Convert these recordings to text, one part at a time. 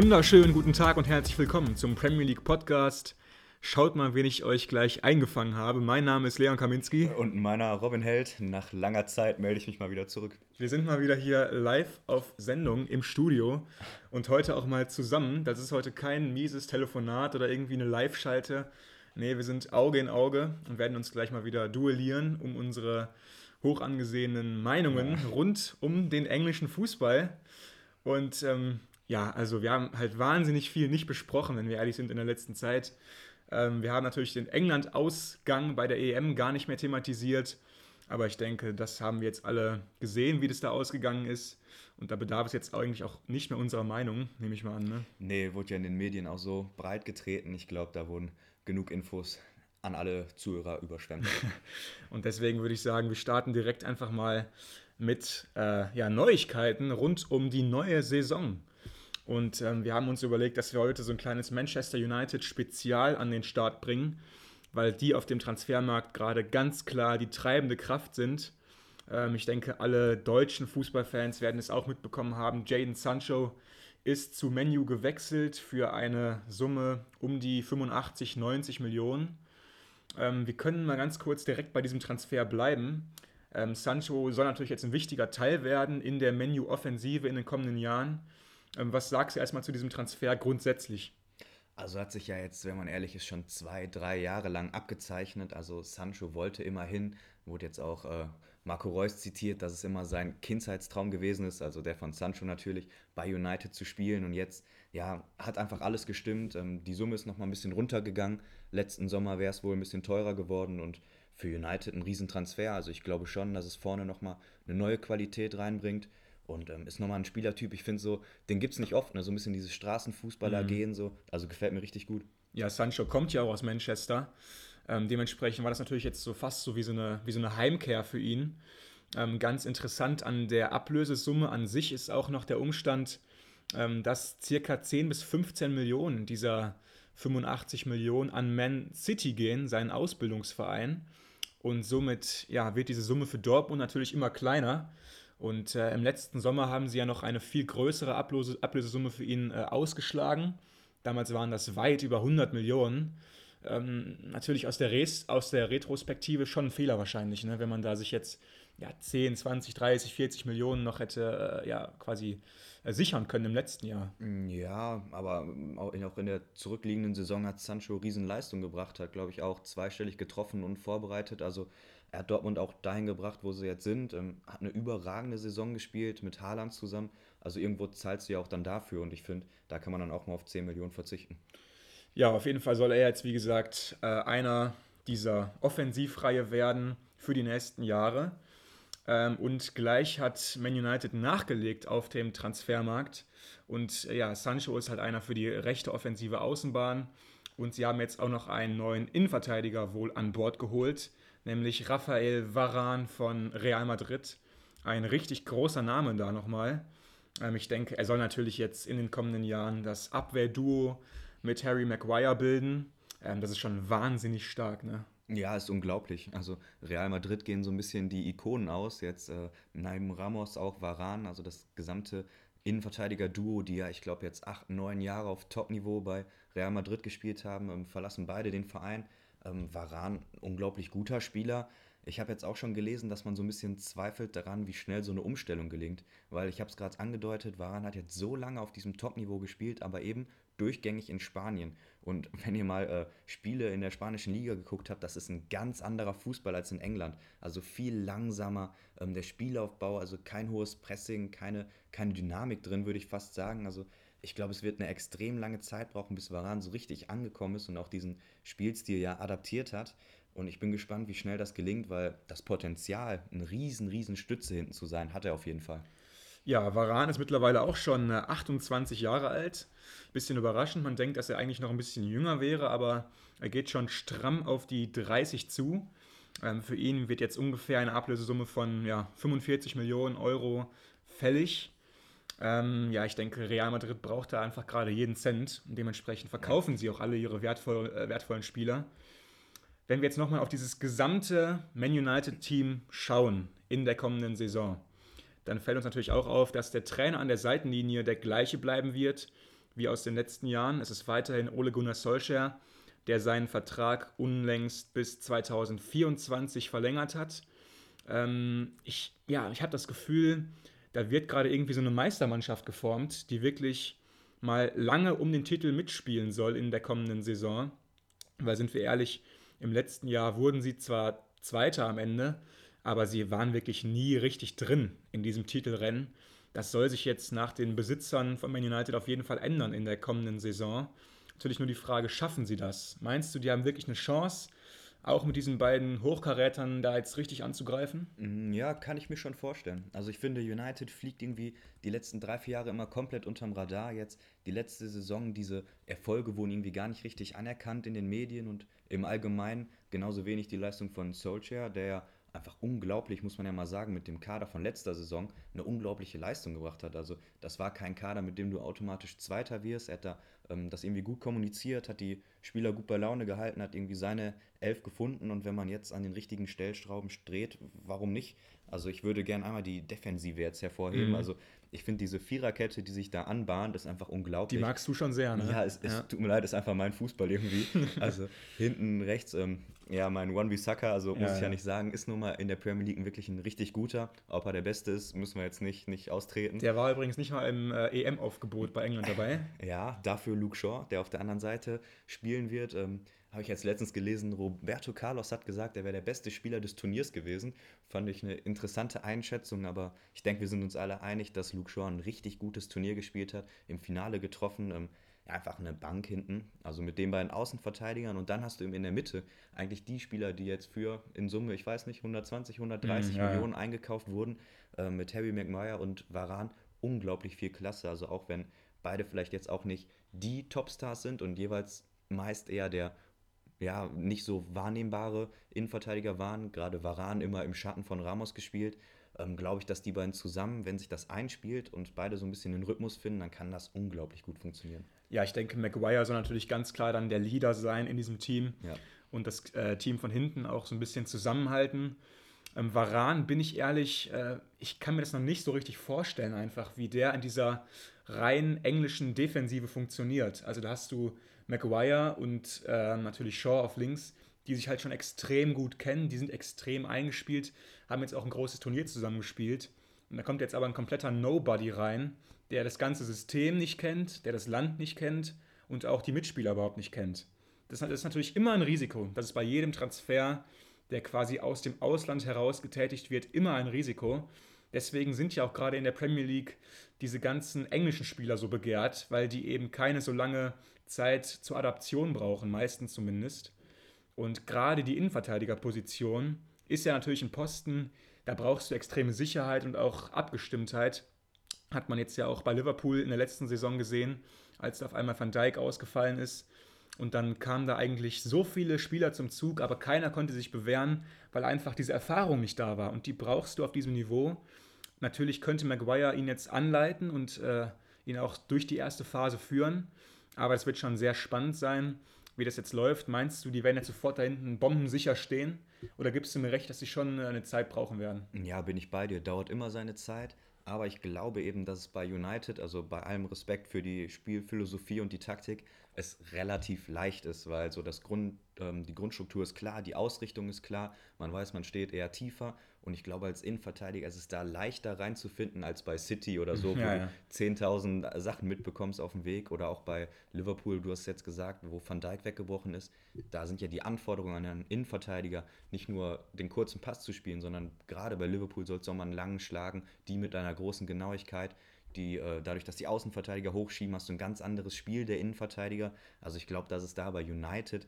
Wunderschönen guten Tag und herzlich willkommen zum Premier League Podcast. Schaut mal, wen ich euch gleich eingefangen habe. Mein Name ist Leon Kaminski. Und meiner Robin Held. Nach langer Zeit melde ich mich mal wieder zurück. Wir sind mal wieder hier live auf Sendung im Studio und heute auch mal zusammen. Das ist heute kein mieses Telefonat oder irgendwie eine Live-Schalte. Nee, wir sind Auge in Auge und werden uns gleich mal wieder duellieren um unsere hoch angesehenen Meinungen ja. rund um den englischen Fußball. Und ähm, ja, also wir haben halt wahnsinnig viel nicht besprochen, wenn wir ehrlich sind, in der letzten Zeit. Ähm, wir haben natürlich den England-Ausgang bei der EM gar nicht mehr thematisiert. Aber ich denke, das haben wir jetzt alle gesehen, wie das da ausgegangen ist. Und da bedarf es jetzt eigentlich auch nicht mehr unserer Meinung, nehme ich mal an. Ne? Nee, wurde ja in den Medien auch so breit getreten. Ich glaube, da wurden genug Infos an alle Zuhörer überschwemmt. Und deswegen würde ich sagen, wir starten direkt einfach mal mit äh, ja, Neuigkeiten rund um die neue Saison. Und ähm, wir haben uns überlegt, dass wir heute so ein kleines Manchester United Spezial an den Start bringen, weil die auf dem Transfermarkt gerade ganz klar die treibende Kraft sind. Ähm, ich denke, alle deutschen Fußballfans werden es auch mitbekommen haben. Jaden Sancho ist zu Menu gewechselt für eine Summe um die 85, 90 Millionen. Ähm, wir können mal ganz kurz direkt bei diesem Transfer bleiben. Ähm, Sancho soll natürlich jetzt ein wichtiger Teil werden in der Menu-Offensive in den kommenden Jahren. Ähm, was sagst du erstmal zu diesem Transfer grundsätzlich? Also hat sich ja jetzt, wenn man ehrlich ist, schon zwei, drei Jahre lang abgezeichnet. Also Sancho wollte immerhin, wurde jetzt auch äh, Marco Reus zitiert, dass es immer sein Kindheitstraum gewesen ist, also der von Sancho natürlich, bei United zu spielen. Und jetzt, ja, hat einfach alles gestimmt. Ähm, die Summe ist nochmal ein bisschen runtergegangen. Letzten Sommer wäre es wohl ein bisschen teurer geworden und für United ein Riesentransfer. Also ich glaube schon, dass es vorne nochmal eine neue Qualität reinbringt. Und ähm, ist nochmal ein Spielertyp, ich finde so, den gibt es nicht oft, ne? so ein bisschen dieses Straßenfußballer mhm. gehen, so. Also gefällt mir richtig gut. Ja, Sancho kommt ja auch aus Manchester. Ähm, dementsprechend war das natürlich jetzt so fast so wie so eine, wie so eine Heimkehr für ihn. Ähm, ganz interessant an der Ablösesumme an sich ist auch noch der Umstand, ähm, dass circa 10 bis 15 Millionen dieser 85 Millionen an Man City gehen, seinen Ausbildungsverein. Und somit ja, wird diese Summe für Dortmund natürlich immer kleiner. Und äh, im letzten Sommer haben sie ja noch eine viel größere Ablöse, Ablösesumme für ihn äh, ausgeschlagen. Damals waren das weit über 100 Millionen. Ähm, natürlich aus der, Res, aus der Retrospektive schon ein Fehler wahrscheinlich, ne? wenn man da sich jetzt ja, 10, 20, 30, 40 Millionen noch hätte äh, ja, quasi äh, sichern können im letzten Jahr. Ja, aber auch in der zurückliegenden Saison hat Sancho Riesenleistung gebracht, hat glaube ich auch zweistellig getroffen und vorbereitet. Also er hat Dortmund auch dahin gebracht, wo sie jetzt sind. Ähm, hat eine überragende Saison gespielt mit Haaland zusammen. Also irgendwo zahlst du ja auch dann dafür. Und ich finde, da kann man dann auch mal auf 10 Millionen verzichten. Ja, auf jeden Fall soll er jetzt, wie gesagt, äh, einer dieser Offensivreihe werden für die nächsten Jahre. Ähm, und gleich hat Man United nachgelegt auf dem Transfermarkt. Und ja, Sancho ist halt einer für die rechte offensive Außenbahn. Und sie haben jetzt auch noch einen neuen Innenverteidiger wohl an Bord geholt nämlich Rafael Varan von Real Madrid. Ein richtig großer Name da nochmal. Ähm, ich denke, er soll natürlich jetzt in den kommenden Jahren das Abwehrduo mit Harry Maguire bilden. Ähm, das ist schon wahnsinnig stark, ne? Ja, ist unglaublich. Also Real Madrid gehen so ein bisschen die Ikonen aus. Jetzt äh, neben Ramos auch Varan, also das gesamte Innenverteidiger-Duo, die ja, ich glaube, jetzt acht, neun Jahre auf Top-Niveau bei Real Madrid gespielt haben, ähm, verlassen beide den Verein. Ähm, Varan, unglaublich guter Spieler. Ich habe jetzt auch schon gelesen, dass man so ein bisschen zweifelt daran, wie schnell so eine Umstellung gelingt. Weil ich habe es gerade angedeutet, Varan hat jetzt so lange auf diesem Top-Niveau gespielt, aber eben durchgängig in Spanien. Und wenn ihr mal äh, Spiele in der spanischen Liga geguckt habt, das ist ein ganz anderer Fußball als in England. Also viel langsamer, ähm, der Spielaufbau, also kein hohes Pressing, keine, keine Dynamik drin, würde ich fast sagen. Also ich glaube, es wird eine extrem lange Zeit brauchen, bis Varan so richtig angekommen ist und auch diesen Spielstil ja adaptiert hat. Und ich bin gespannt, wie schnell das gelingt, weil das Potenzial, eine riesen, riesen Stütze hinten zu sein, hat er auf jeden Fall. Ja, Varan ist mittlerweile auch schon 28 äh, Jahre alt. Bisschen überraschend, man denkt, dass er eigentlich noch ein bisschen jünger wäre, aber er geht schon stramm auf die 30 zu. Ähm, für ihn wird jetzt ungefähr eine Ablösesumme von ja, 45 Millionen Euro fällig. Ähm, ja, ich denke, Real Madrid braucht da einfach gerade jeden Cent und dementsprechend verkaufen sie auch alle ihre wertvoll, äh, wertvollen Spieler. Wenn wir jetzt nochmal auf dieses gesamte Man United-Team schauen in der kommenden Saison, dann fällt uns natürlich auch auf, dass der Trainer an der Seitenlinie der gleiche bleiben wird wie aus den letzten Jahren. Es ist weiterhin Ole Gunnar Solskjaer, der seinen Vertrag unlängst bis 2024 verlängert hat. Ähm, ich ja, ich habe das Gefühl, da wird gerade irgendwie so eine Meistermannschaft geformt, die wirklich mal lange um den Titel mitspielen soll in der kommenden Saison. Weil sind wir ehrlich, im letzten Jahr wurden sie zwar Zweiter am Ende, aber sie waren wirklich nie richtig drin in diesem Titelrennen. Das soll sich jetzt nach den Besitzern von Man United auf jeden Fall ändern in der kommenden Saison. Natürlich nur die Frage, schaffen sie das? Meinst du, die haben wirklich eine Chance, auch mit diesen beiden Hochkarätern da jetzt richtig anzugreifen? Mm, ja, kann ich mir schon vorstellen. Also ich finde, United fliegt irgendwie die letzten drei, vier Jahre immer komplett unterm Radar. Jetzt die letzte Saison, diese Erfolge wurden irgendwie gar nicht richtig anerkannt in den Medien und im Allgemeinen genauso wenig die Leistung von Solskjaer, der ja einfach unglaublich, muss man ja mal sagen, mit dem Kader von letzter Saison eine unglaubliche Leistung gebracht hat. Also das war kein Kader, mit dem du automatisch Zweiter wirst. Er hat da ähm, das irgendwie gut kommuniziert, hat die Spieler gut bei Laune gehalten, hat irgendwie seine Elf gefunden und wenn man jetzt an den richtigen Stellstrauben dreht, warum nicht? Also ich würde gerne einmal die Defensive jetzt hervorheben. Mhm. Also ich finde diese Viererkette, die sich da anbahnt, ist einfach unglaublich. Die magst du schon sehr, ne? Ja, es, es ja. tut mir leid, ist einfach mein Fußball irgendwie. also hinten rechts, ähm, ja, mein One Saka, also muss ja, ich ja, nicht sagen, ist nun mal in der Premier League wirklich ein richtig guter. Ob er der Beste ist, müssen wir jetzt nicht, nicht austreten. Der war übrigens nicht mal im äh, EM-Aufgebot bei England dabei. ja, dafür Luke Shaw, der auf der anderen Seite spielen wird. Ähm, habe ich jetzt letztens gelesen, Roberto Carlos hat gesagt, er wäre der beste Spieler des Turniers gewesen. Fand ich eine interessante Einschätzung, aber ich denke, wir sind uns alle einig, dass Luke Shaw ein richtig gutes Turnier gespielt hat, im Finale getroffen. Ähm, einfach eine Bank hinten, also mit den beiden Außenverteidigern und dann hast du eben in der Mitte eigentlich die Spieler, die jetzt für in Summe, ich weiß nicht, 120, 130 mm, ja, Millionen ja. eingekauft wurden, äh, mit Harry Maguire und Varan, unglaublich viel Klasse, also auch wenn beide vielleicht jetzt auch nicht die Topstars sind und jeweils meist eher der ja, nicht so wahrnehmbare Innenverteidiger waren, gerade Varan immer im Schatten von Ramos gespielt, ähm, glaube ich, dass die beiden zusammen, wenn sich das einspielt und beide so ein bisschen den Rhythmus finden, dann kann das unglaublich gut funktionieren. Ja, ich denke, Maguire soll natürlich ganz klar dann der Leader sein in diesem Team ja. und das äh, Team von hinten auch so ein bisschen zusammenhalten. Ähm, Varan, bin ich ehrlich, äh, ich kann mir das noch nicht so richtig vorstellen, einfach wie der in dieser rein englischen Defensive funktioniert. Also da hast du Maguire und äh, natürlich Shaw auf links, die sich halt schon extrem gut kennen, die sind extrem eingespielt, haben jetzt auch ein großes Turnier zusammengespielt. Und da kommt jetzt aber ein kompletter Nobody rein, der das ganze System nicht kennt, der das Land nicht kennt und auch die Mitspieler überhaupt nicht kennt. Das ist natürlich immer ein Risiko. Das ist bei jedem Transfer, der quasi aus dem Ausland heraus getätigt wird, immer ein Risiko. Deswegen sind ja auch gerade in der Premier League diese ganzen englischen Spieler so begehrt, weil die eben keine so lange Zeit zur Adaption brauchen, meistens zumindest. Und gerade die Innenverteidigerposition ist ja natürlich ein Posten, da brauchst du extreme Sicherheit und auch Abgestimmtheit. Hat man jetzt ja auch bei Liverpool in der letzten Saison gesehen, als da auf einmal Van Dijk ausgefallen ist. Und dann kamen da eigentlich so viele Spieler zum Zug, aber keiner konnte sich bewähren, weil einfach diese Erfahrung nicht da war. Und die brauchst du auf diesem Niveau. Natürlich könnte Maguire ihn jetzt anleiten und äh, ihn auch durch die erste Phase führen. Aber es wird schon sehr spannend sein, wie das jetzt läuft. Meinst du, die werden jetzt sofort da hinten bombensicher stehen? Oder gibst du mir recht, dass sie schon eine Zeit brauchen werden? Ja, bin ich bei dir. Dauert immer seine Zeit. Aber ich glaube eben, dass es bei United, also bei allem Respekt für die Spielphilosophie und die Taktik, es relativ leicht ist, weil so das Grund, ähm, die Grundstruktur ist klar, die Ausrichtung ist klar, man weiß, man steht eher tiefer und ich glaube, als Innenverteidiger ist es da leichter reinzufinden als bei City oder so, wo ja, ja. du 10.000 Sachen mitbekommst auf dem Weg. Oder auch bei Liverpool, du hast jetzt gesagt, wo Van Dijk weggebrochen ist. Da sind ja die Anforderungen an einen Innenverteidiger, nicht nur den kurzen Pass zu spielen, sondern gerade bei Liverpool sollst du auch mal einen langen schlagen, die mit einer großen Genauigkeit. Die, äh, dadurch, dass die Außenverteidiger hochschieben, hast du ein ganz anderes Spiel der Innenverteidiger. Also ich glaube, dass es da bei United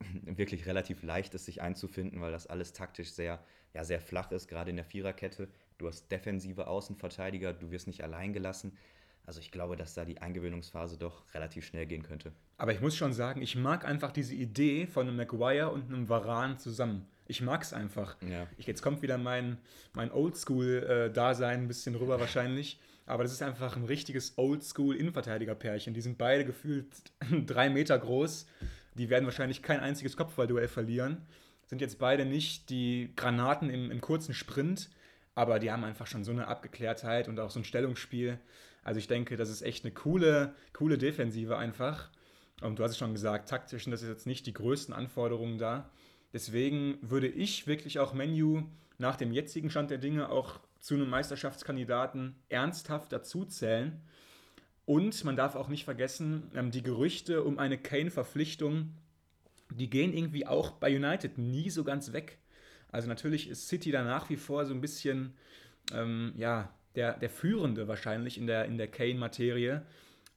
wirklich relativ leicht ist, sich einzufinden, weil das alles taktisch sehr ja, sehr flach ist, gerade in der Viererkette. Du hast defensive Außenverteidiger, du wirst nicht allein gelassen. Also ich glaube, dass da die Eingewöhnungsphase doch relativ schnell gehen könnte. Aber ich muss schon sagen, ich mag einfach diese Idee von einem Maguire und einem Varan zusammen. Ich mag es einfach. Ja. Ich, jetzt kommt wieder mein, mein Oldschool-Dasein ein bisschen rüber wahrscheinlich. Aber das ist einfach ein richtiges Oldschool-Innenverteidiger-Pärchen. Die sind beide gefühlt drei Meter groß. Die werden wahrscheinlich kein einziges Kopfballduell verlieren sind jetzt beide nicht die Granaten im, im kurzen Sprint, aber die haben einfach schon so eine Abgeklärtheit und auch so ein Stellungsspiel. Also ich denke, das ist echt eine coole, coole Defensive einfach. Und du hast es schon gesagt, taktisch das jetzt nicht die größten Anforderungen da. Deswegen würde ich wirklich auch Menu nach dem jetzigen Stand der Dinge auch zu einem Meisterschaftskandidaten ernsthaft dazuzählen. Und man darf auch nicht vergessen, ähm, die Gerüchte um eine Kane-Verpflichtung, die gehen irgendwie auch bei United nie so ganz weg. Also natürlich ist City da nach wie vor so ein bisschen, ähm, ja, der, der Führende wahrscheinlich in der, in der Kane-Materie.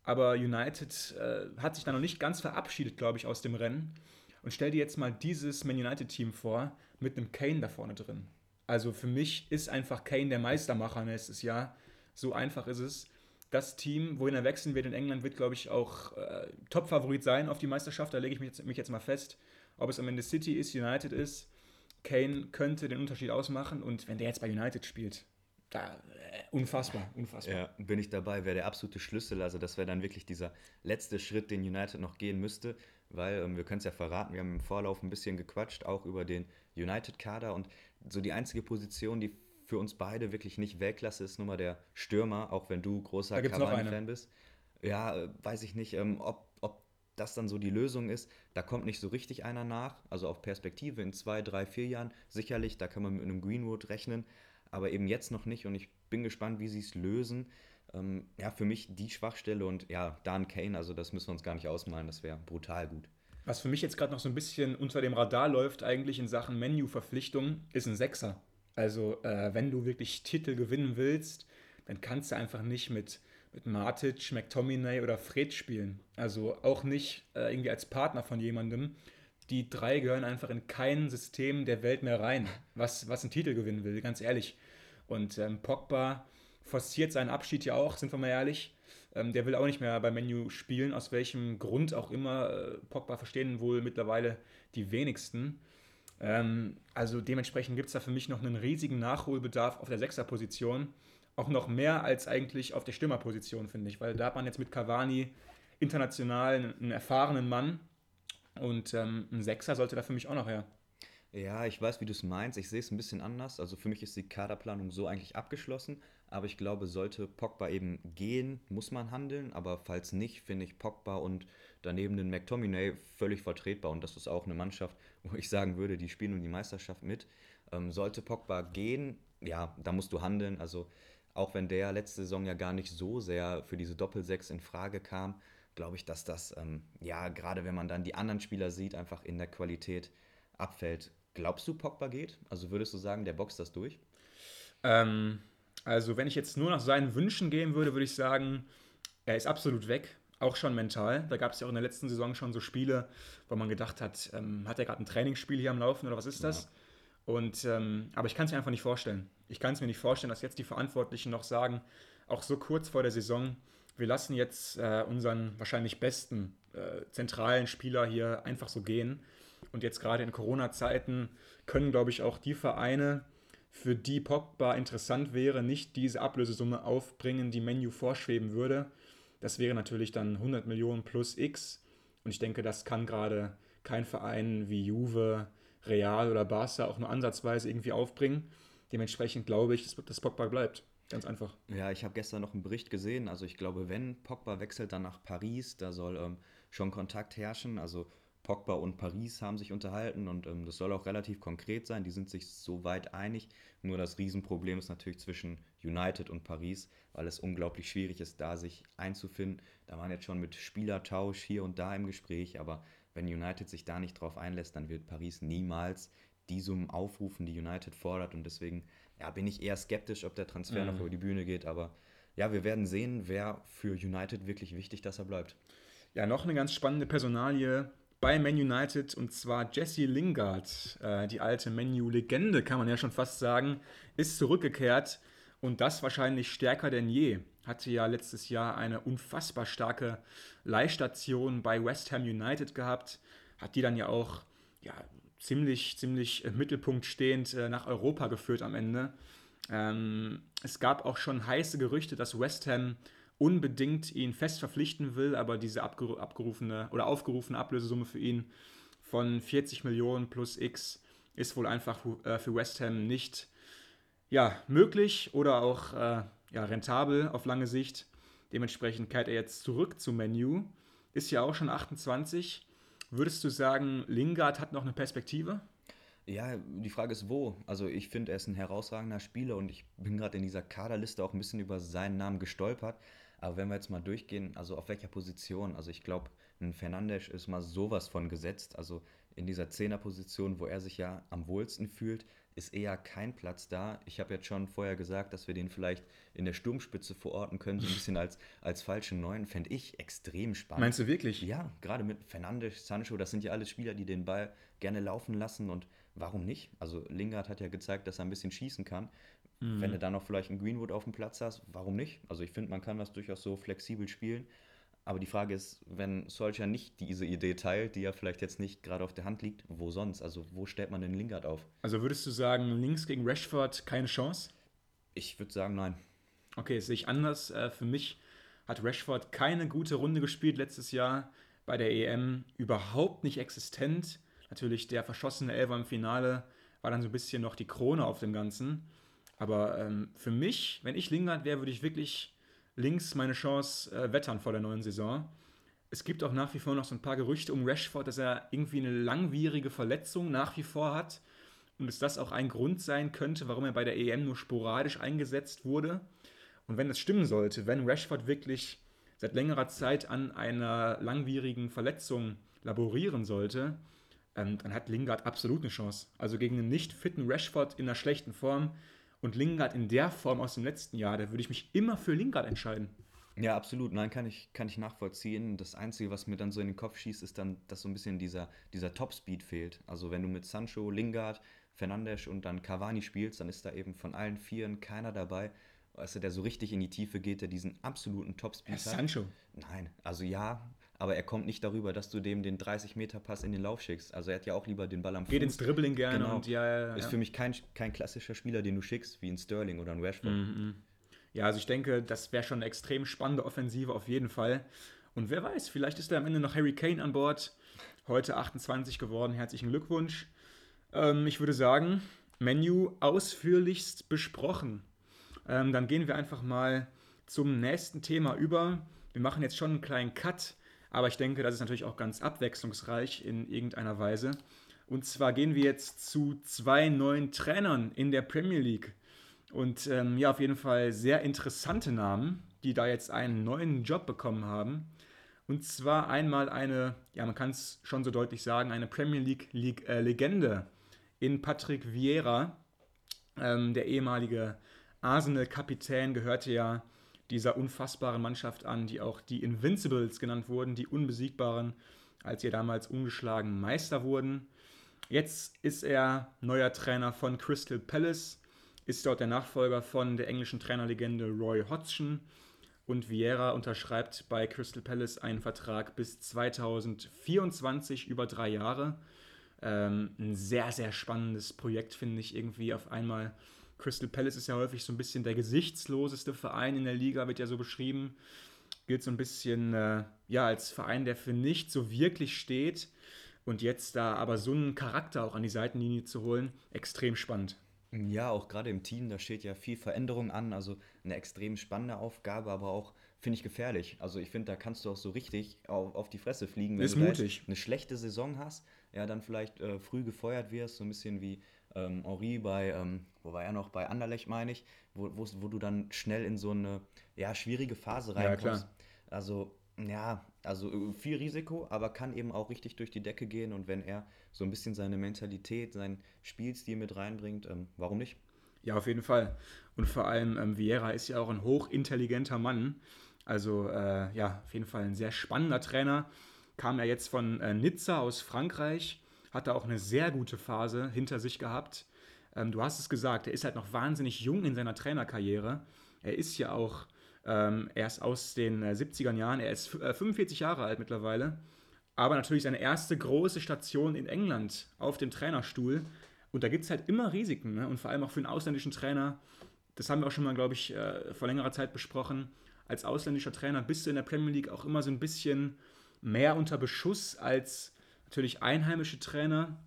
Aber United äh, hat sich da noch nicht ganz verabschiedet, glaube ich, aus dem Rennen. Und stell dir jetzt mal dieses Man United-Team vor, mit einem Kane da vorne drin. Also für mich ist einfach Kane der Meistermacher nächstes Jahr. So einfach ist es. Das Team, wohin er wechseln wird in England, wird, glaube ich, auch äh, Top-Favorit sein auf die Meisterschaft. Da lege ich mich jetzt, mich jetzt mal fest. Ob es am Ende City ist, United ist. Kane könnte den Unterschied ausmachen. Und wenn der jetzt bei United spielt, da, äh, unfassbar, unfassbar. Ja, bin ich dabei, wäre der absolute Schlüssel. Also das wäre dann wirklich dieser letzte Schritt, den United noch gehen müsste, weil ähm, wir können es ja verraten, wir haben im Vorlauf ein bisschen gequatscht, auch über den United-Kader und so die einzige Position, die für uns beide wirklich nicht Weltklasse ist, nur mal der Stürmer, auch wenn du großer Cavani-Fan bist. Ja, äh, weiß ich nicht, ähm, ob, ob das dann so die Lösung ist. Da kommt nicht so richtig einer nach. Also auf Perspektive in zwei, drei, vier Jahren sicherlich, da kann man mit einem Greenwood rechnen, aber eben jetzt noch nicht und ich bin gespannt, wie sie es lösen. Ähm, ja, für mich die Schwachstelle und ja, Dan Kane, also das müssen wir uns gar nicht ausmalen, das wäre brutal gut. Was für mich jetzt gerade noch so ein bisschen unter dem Radar läuft, eigentlich in Sachen Menu-Verpflichtung, ist ein Sechser. Also, äh, wenn du wirklich Titel gewinnen willst, dann kannst du einfach nicht mit, mit Matic, McTominay oder Fred spielen. Also auch nicht äh, irgendwie als Partner von jemandem. Die drei gehören einfach in kein System der Welt mehr rein, was, was einen Titel gewinnen will, ganz ehrlich. Und ähm, Pogba forciert seinen Abschied ja auch, sind wir mal ehrlich. Ähm, der will auch nicht mehr bei Menu spielen, aus welchem Grund auch immer. Äh, Pogba verstehen wohl mittlerweile die wenigsten. Ähm, also dementsprechend gibt es da für mich noch einen riesigen Nachholbedarf auf der Sechserposition. Auch noch mehr als eigentlich auf der Stürmerposition, finde ich. Weil da hat man jetzt mit Cavani international einen, erfahrenen Mann. Und ähm, ein Sechser sollte da für mich auch noch her. Ja, ich weiß, wie du es meinst. Ich sehe es ein bisschen anders. Also für mich ist die Kaderplanung so eigentlich abgeschlossen. Aber ich glaube, sollte Pogba eben gehen, muss man handeln. Aber falls nicht, finde ich Pogba und daneben den McTominay völlig vertretbar. Und das ist auch eine Mannschaft, wo ich sagen würde, die spielen um die Meisterschaft mit. Ähm, sollte Pogba gehen, ja, da musst du handeln. Also auch wenn der letzte Saison ja gar nicht so sehr für diese Doppelsechs in Frage kam, glaube ich, dass das, ähm, ja, gerade wenn man dann die anderen Spieler sieht, einfach in der Qualität abfällt. Glaubst du, Pogba geht? Also würdest du sagen, der boxt das durch? Ähm, also, wenn ich jetzt nur nach seinen Wünschen gehen würde, würde ich sagen, er ist absolut weg, auch schon mental. Da gab es ja auch in der letzten Saison schon so Spiele, wo man gedacht hat, ähm, hat er gerade ein Trainingsspiel hier am Laufen oder was ist das? Ja. Und, ähm, aber ich kann es mir einfach nicht vorstellen. Ich kann es mir nicht vorstellen, dass jetzt die Verantwortlichen noch sagen, auch so kurz vor der Saison, wir lassen jetzt äh, unseren wahrscheinlich besten äh, zentralen Spieler hier einfach so gehen. Und jetzt gerade in Corona-Zeiten können, glaube ich, auch die Vereine, für die Pogba interessant wäre, nicht diese Ablösesumme aufbringen, die Menu vorschweben würde. Das wäre natürlich dann 100 Millionen plus X. Und ich denke, das kann gerade kein Verein wie Juve, Real oder Barca auch nur ansatzweise irgendwie aufbringen. Dementsprechend glaube ich, dass Pogba bleibt. Ganz einfach. Ja, ich habe gestern noch einen Bericht gesehen. Also ich glaube, wenn Pogba wechselt dann nach Paris, da soll ähm, schon Kontakt herrschen. Also Pogba und Paris haben sich unterhalten und ähm, das soll auch relativ konkret sein. Die sind sich so weit einig. Nur das Riesenproblem ist natürlich zwischen United und Paris, weil es unglaublich schwierig ist, da sich einzufinden. Da waren jetzt schon mit Spielertausch hier und da im Gespräch, aber wenn United sich da nicht drauf einlässt, dann wird Paris niemals die Summen aufrufen, die United fordert. Und deswegen ja, bin ich eher skeptisch, ob der Transfer mhm. noch über die Bühne geht. Aber ja, wir werden sehen, wer für United wirklich wichtig, dass er bleibt. Ja, noch eine ganz spannende Personalie bei Man United und zwar Jesse Lingard, äh, die alte Menu-Legende, kann man ja schon fast sagen, ist zurückgekehrt und das wahrscheinlich stärker denn je. Hatte ja letztes Jahr eine unfassbar starke Leihstation bei West Ham United gehabt, hat die dann ja auch ja, ziemlich, ziemlich im Mittelpunkt stehend äh, nach Europa geführt am Ende. Ähm, es gab auch schon heiße Gerüchte, dass West Ham unbedingt ihn fest verpflichten will, aber diese abgerufene oder aufgerufene Ablösesumme für ihn von 40 Millionen plus X ist wohl einfach äh, für West Ham nicht ja, möglich oder auch äh, ja, rentabel auf lange Sicht. Dementsprechend kehrt er jetzt zurück zum Menu. Ist ja auch schon 28. Würdest du sagen, Lingard hat noch eine Perspektive? Ja, die Frage ist wo. Also ich finde, er ist ein herausragender Spieler und ich bin gerade in dieser Kaderliste auch ein bisschen über seinen Namen gestolpert. Aber wenn wir jetzt mal durchgehen, also auf welcher Position? Also ich glaube, ein Fernandes ist mal sowas von gesetzt. Also in dieser Zehnerposition, wo er sich ja am wohlsten fühlt, ist eher kein Platz da. Ich habe jetzt schon vorher gesagt, dass wir den vielleicht in der Sturmspitze verorten können, so ein bisschen als, als falschen Neuen. Fände ich extrem spannend. Meinst du wirklich? Ja, gerade mit Fernandes, Sancho, das sind ja alles Spieler, die den Ball gerne laufen lassen und warum nicht? Also Lingard hat ja gezeigt, dass er ein bisschen schießen kann. Mhm. Wenn du da noch vielleicht einen Greenwood auf dem Platz hast, warum nicht? Also ich finde, man kann das durchaus so flexibel spielen. Aber die Frage ist, wenn Solskjaer nicht diese Idee teilt, die ja vielleicht jetzt nicht gerade auf der Hand liegt, wo sonst? Also wo stellt man den Lingard auf? Also würdest du sagen, links gegen Rashford keine Chance? Ich würde sagen, nein. Okay, sehe ich anders. Äh, für mich hat Rashford keine gute Runde gespielt letztes Jahr bei der EM. Überhaupt nicht existent. Natürlich der verschossene Elfer im Finale war dann so ein bisschen noch die Krone auf dem Ganzen. Aber ähm, für mich, wenn ich Lingard wäre, würde ich wirklich links meine Chance äh, wettern vor der neuen Saison. Es gibt auch nach wie vor noch so ein paar Gerüchte um Rashford, dass er irgendwie eine langwierige Verletzung nach wie vor hat und dass das auch ein Grund sein könnte, warum er bei der EM nur sporadisch eingesetzt wurde. Und wenn das stimmen sollte, wenn Rashford wirklich seit längerer Zeit an einer langwierigen Verletzung laborieren sollte, ähm, dann hat Lingard absolut eine Chance. Also gegen einen nicht fitten Rashford in einer schlechten Form und Lingard in der Form aus dem letzten Jahr, da würde ich mich immer für Lingard entscheiden. Ja, absolut. Nein, kann ich, kann ich nachvollziehen. Das Einzige, was mir dann so in den Kopf schießt, ist dann, dass so ein bisschen dieser, dieser Top-Speed fehlt. Also wenn du mit Sancho, Lingard, Fernandes und dann Cavani spielst, dann ist da eben von allen Vieren keiner dabei, weißt du, der so richtig in die Tiefe geht, der diesen absoluten Top-Speed hat. Sancho? Nein, also ja, aber er kommt nicht darüber, dass du dem den 30-Meter-Pass in den Lauf schickst. Also er hat ja auch lieber den Ball am Fuß. Geht ins Dribbling gerne genau. und ja, ja, ja. Ist für mich kein, kein klassischer Spieler, den du schickst, wie ein Sterling oder ein Rashford. Mhm. Ja, also ich denke, das wäre schon eine extrem spannende Offensive auf jeden Fall. Und wer weiß, vielleicht ist da am Ende noch Harry Kane an Bord. Heute 28 geworden, herzlichen Glückwunsch. Ähm, ich würde sagen, Menu ausführlichst besprochen. Ähm, dann gehen wir einfach mal zum nächsten Thema über. Wir machen jetzt schon einen kleinen Cut aber ich denke, das ist natürlich auch ganz abwechslungsreich in irgendeiner Weise. Und zwar gehen wir jetzt zu zwei neuen Trainern in der Premier League. Und ähm, ja, auf jeden Fall sehr interessante Namen, die da jetzt einen neuen Job bekommen haben. Und zwar einmal eine, ja, man kann es schon so deutlich sagen, eine Premier League-Legende äh, in Patrick Vieira. Ähm, der ehemalige Arsenal-Kapitän gehörte ja dieser unfassbaren Mannschaft an, die auch die Invincibles genannt wurden, die Unbesiegbaren, als sie damals ungeschlagen Meister wurden. Jetzt ist er neuer Trainer von Crystal Palace, ist dort der Nachfolger von der englischen Trainerlegende Roy Hodgson und Vieira unterschreibt bei Crystal Palace einen Vertrag bis 2024 über drei Jahre. Ähm, ein sehr, sehr spannendes Projekt, finde ich irgendwie auf einmal Crystal Palace ist ja häufig so ein bisschen der gesichtsloseste Verein in der Liga, wird ja so beschrieben. Gilt so ein bisschen äh, ja, als Verein, der für nichts so wirklich steht. Und jetzt da aber so einen Charakter auch an die Seitenlinie zu holen, extrem spannend. Ja, auch gerade im Team, da steht ja viel Veränderung an. Also eine extrem spannende Aufgabe, aber auch, finde ich, gefährlich. Also ich finde, da kannst du auch so richtig auf, auf die Fresse fliegen, wenn ist du mutig. eine schlechte Saison hast, ja, dann vielleicht äh, früh gefeuert wirst, so ein bisschen wie ähm, Henri bei, ähm, wo war er noch, bei Anderlecht meine ich, wo, wo du dann schnell in so eine ja, schwierige Phase reinkommst. Ja, also ja, also äh, viel Risiko, aber kann eben auch richtig durch die Decke gehen und wenn er so ein bisschen seine Mentalität, seinen Spielstil mit reinbringt, ähm, warum nicht? Ja, auf jeden Fall. Und vor allem ähm, Vieira ist ja auch ein hochintelligenter Mann. Also äh, ja, auf jeden Fall ein sehr spannender Trainer. Kam er jetzt von äh, Nizza aus Frankreich hat er auch eine sehr gute Phase hinter sich gehabt. Ähm, du hast es gesagt, er ist halt noch wahnsinnig jung in seiner Trainerkarriere. Er ist ja auch ähm, erst aus den äh, 70er Jahren, er ist äh, 45 Jahre alt mittlerweile. Aber natürlich seine erste große Station in England auf dem Trainerstuhl. Und da gibt es halt immer Risiken. Ne? Und vor allem auch für einen ausländischen Trainer. Das haben wir auch schon mal, glaube ich, äh, vor längerer Zeit besprochen. Als ausländischer Trainer bist du in der Premier League auch immer so ein bisschen mehr unter Beschuss als Natürlich einheimische Trainer,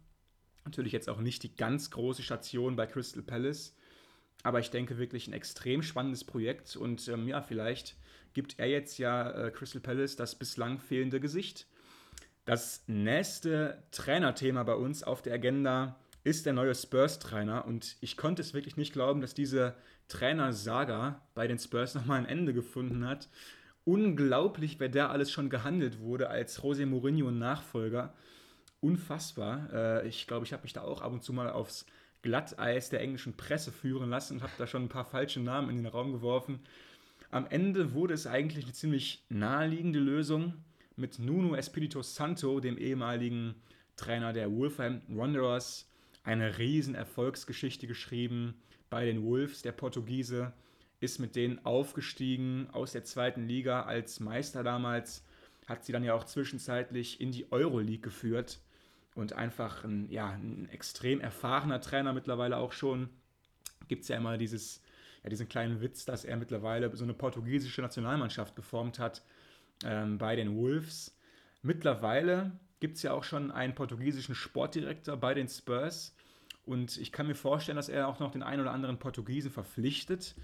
natürlich jetzt auch nicht die ganz große Station bei Crystal Palace, Aber ich denke wirklich ein extrem spannendes Projekt und ähm, ja, vielleicht gibt er jetzt ja äh, Crystal Palace das bislang fehlende Gesicht. Das nächste Trainerthema bei uns auf der Agenda ist der neue Spurs-Trainer und ich konnte es wirklich nicht glauben, dass diese Trainer-Saga bei den Spurs nochmal ein Ende gefunden hat. Unglaublich, wer da alles schon gehandelt wurde als José Mourinho Nachfolger. Unfassbar. Äh, ich glaube, ich habe mich da auch ab und zu mal aufs Glatteis der englischen Presse führen lassen und habe da schon ein paar falsche Namen in den Raum geworfen. Am Ende wurde es eigentlich eine ziemlich naheliegende Lösung mit Nuno Espirito Santo, dem ehemaligen Trainer der Wolverhampton Wanderers, eine riesen Erfolgsgeschichte geschrieben bei den Wolves. Der Portugiese ist mit denen aufgestiegen aus der zweiten Liga als Meister damals, hat sie dann ja auch zwischenzeitlich in die Euroleague geführt und einfach ein, ja, ein extrem erfahrener Trainer mittlerweile auch schon. Gibt es ja immer dieses, ja, diesen kleinen Witz, dass er mittlerweile so eine portugiesische Nationalmannschaft geformt hat ähm, bei den Wolves. Mittlerweile gibt es ja auch schon einen portugiesischen Sportdirektor bei den Spurs. Und ich kann mir vorstellen, dass er auch noch den einen oder anderen Portugiesen verpflichtet.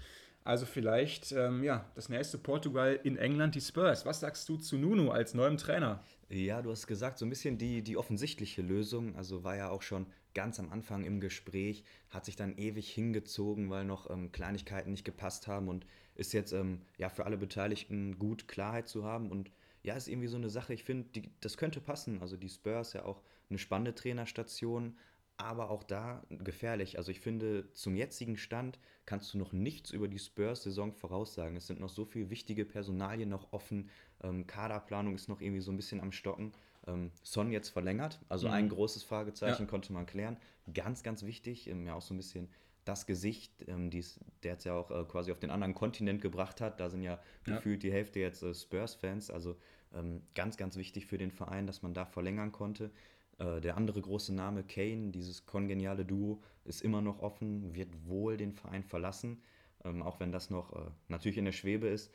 Also vielleicht, ähm, ja, das nächste Portugal in England, die Spurs. Was sagst du zu Nuno als neuem Trainer? Ja, du hast gesagt, so ein bisschen die, die offensichtliche Lösung. Also war ja auch schon ganz am Anfang im Gespräch, hat sich dann ewig hingezogen, weil noch ähm, Kleinigkeiten nicht gepasst haben und ist jetzt ähm, ja für alle Beteiligten gut Klarheit zu haben und ja, ist irgendwie so eine Sache, ich finde, das könnte passen. Also die Spurs ja auch eine spannende Trainerstation, aber auch da gefährlich. Also ich finde, zum jetzigen Stand kannst du noch nichts über die Spurs-Saison voraussagen. Es sind noch so viele wichtige Personalien noch offen. Ähm, Kaderplanung ist noch irgendwie so ein bisschen am Stocken. Ähm, Son jetzt verlängert, also mhm. ein großes Fragezeichen ja. konnte man klären. Ganz, ganz wichtig, ähm, ja auch so ein bisschen das Gesicht, ähm, der jetzt ja auch äh, quasi auf den anderen Kontinent gebracht hat. Da sind ja, ja. gefühlt die Hälfte jetzt äh, Spurs-Fans. Also ähm, ganz, ganz wichtig für den Verein, dass man da verlängern konnte. Äh, der andere große Name, Kane, dieses kongeniale Duo, ist immer noch offen, wird wohl den Verein verlassen, ähm, auch wenn das noch äh, natürlich in der Schwebe ist.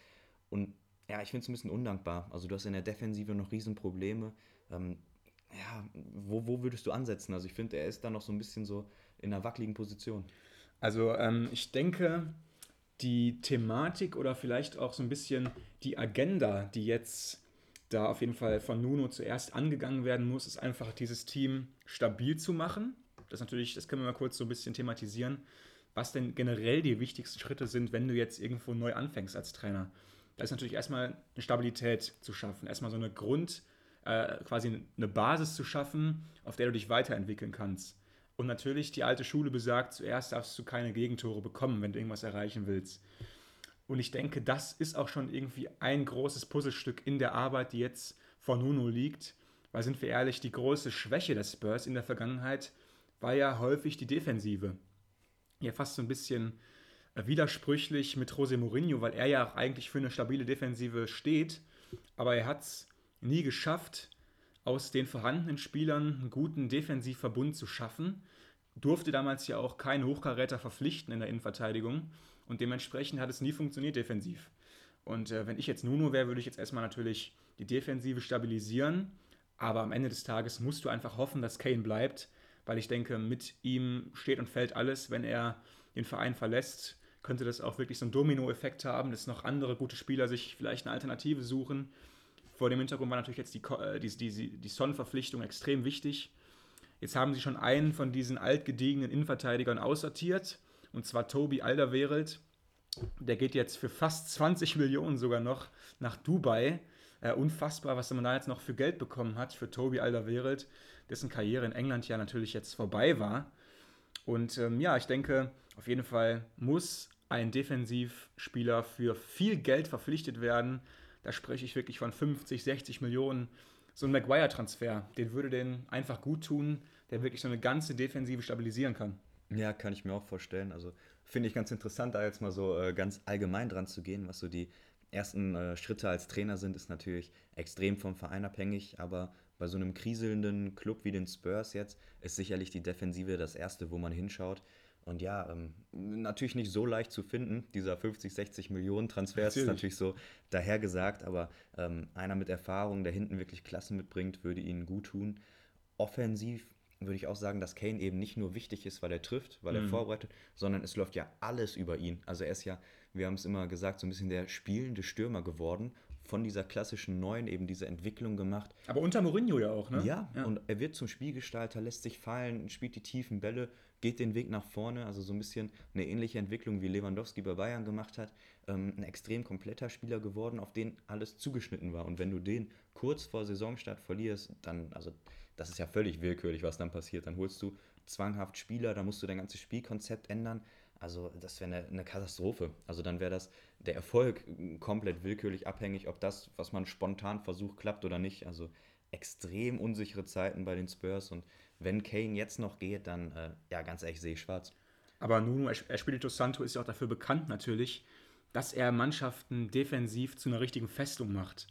Und ja, ich finde es ein bisschen undankbar. Also du hast in der Defensive noch Riesenprobleme. Ähm, ja, wo, wo würdest du ansetzen? Also ich finde, er ist da noch so ein bisschen so in einer wackeligen Position. Also ähm, ich denke, die Thematik oder vielleicht auch so ein bisschen die Agenda, die jetzt da auf jeden Fall von Nuno zuerst angegangen werden muss, ist einfach dieses Team stabil zu machen. Das natürlich, das können wir mal kurz so ein bisschen thematisieren, was denn generell die wichtigsten Schritte sind, wenn du jetzt irgendwo neu anfängst als Trainer. Da ist natürlich erstmal eine Stabilität zu schaffen, erstmal so eine Grund, äh, quasi eine Basis zu schaffen, auf der du dich weiterentwickeln kannst. Und natürlich, die alte Schule besagt, zuerst darfst du keine Gegentore bekommen, wenn du irgendwas erreichen willst. Und ich denke, das ist auch schon irgendwie ein großes Puzzlestück in der Arbeit, die jetzt vor Nuno liegt. Weil sind wir ehrlich, die große Schwäche des Spurs in der Vergangenheit war ja häufig die Defensive. Ja, fast so ein bisschen äh, widersprüchlich mit José Mourinho, weil er ja auch eigentlich für eine stabile Defensive steht. Aber er hat es nie geschafft, aus den vorhandenen Spielern einen guten Defensivverbund zu schaffen. Durfte damals ja auch keinen Hochkaräter verpflichten in der Innenverteidigung. Und dementsprechend hat es nie funktioniert defensiv. Und äh, wenn ich jetzt Nuno wäre, würde ich jetzt erstmal natürlich die Defensive stabilisieren. Aber am Ende des Tages musst du einfach hoffen, dass Kane bleibt, weil ich denke, mit ihm steht und fällt alles. Wenn er den Verein verlässt, könnte das auch wirklich so einen Domino-Effekt haben, dass noch andere gute Spieler sich vielleicht eine Alternative suchen. Vor dem Hintergrund war natürlich jetzt die, äh, die, die, die Son-Verpflichtung extrem wichtig. Jetzt haben sie schon einen von diesen altgediegenen Innenverteidigern aussortiert und zwar Tobi Alderweireld. Der geht jetzt für fast 20 Millionen sogar noch nach Dubai. Äh, unfassbar, was man da jetzt noch für Geld bekommen hat für Tobi Alderweireld, dessen Karriere in England ja natürlich jetzt vorbei war. Und ähm, ja, ich denke, auf jeden Fall muss ein Defensivspieler für viel Geld verpflichtet werden. Da spreche ich wirklich von 50, 60 Millionen. So ein Maguire-Transfer, den würde den einfach gut tun, der wirklich so eine ganze Defensive stabilisieren kann. Ja, kann ich mir auch vorstellen. Also finde ich ganz interessant, da jetzt mal so äh, ganz allgemein dran zu gehen, was so die ersten äh, Schritte als Trainer sind, ist natürlich extrem vom Verein abhängig, aber bei so einem kriselnden Club wie den Spurs jetzt ist sicherlich die Defensive das Erste, wo man hinschaut. Und ja, ähm, natürlich nicht so leicht zu finden. Dieser 50, 60 Millionen Transfers ist natürlich so dahergesagt, aber ähm, einer mit Erfahrung, der hinten wirklich Klasse mitbringt, würde ihnen gut tun. Offensiv würde ich auch sagen, dass Kane eben nicht nur wichtig ist, weil er trifft, weil er Mhm. vorbereitet, sondern es läuft ja alles über ihn. Also er ist ja, wir haben es immer gesagt, so ein bisschen der spielende Stürmer geworden, von dieser klassischen Neuen eben diese Entwicklung gemacht. Aber unter Mourinho ja auch, ne? Ja, und er wird zum Spielgestalter, lässt sich fallen, spielt die tiefen Bälle, geht den Weg nach vorne. Also so ein bisschen eine ähnliche Entwicklung, wie Lewandowski bei Bayern gemacht hat. Ähm, ein extrem kompletter Spieler geworden, auf den alles zugeschnitten war. Und wenn du den kurz vor Saisonstart verlierst, dann, also das ist ja völlig willkürlich, was dann passiert. Dann holst du zwanghaft Spieler, dann musst du dein ganzes Spielkonzept ändern. Also das wäre eine, eine Katastrophe. Also dann wäre das der Erfolg äh, komplett willkürlich abhängig, ob das, was man spontan versucht, klappt oder nicht. Also extrem unsichere Zeiten bei den Spurs und wenn Kane jetzt noch geht, dann, äh, ja, ganz ehrlich, sehe ich schwarz. Aber Nuno Espirito Santo ist ja auch dafür bekannt natürlich, dass er Mannschaften defensiv zu einer richtigen Festung macht.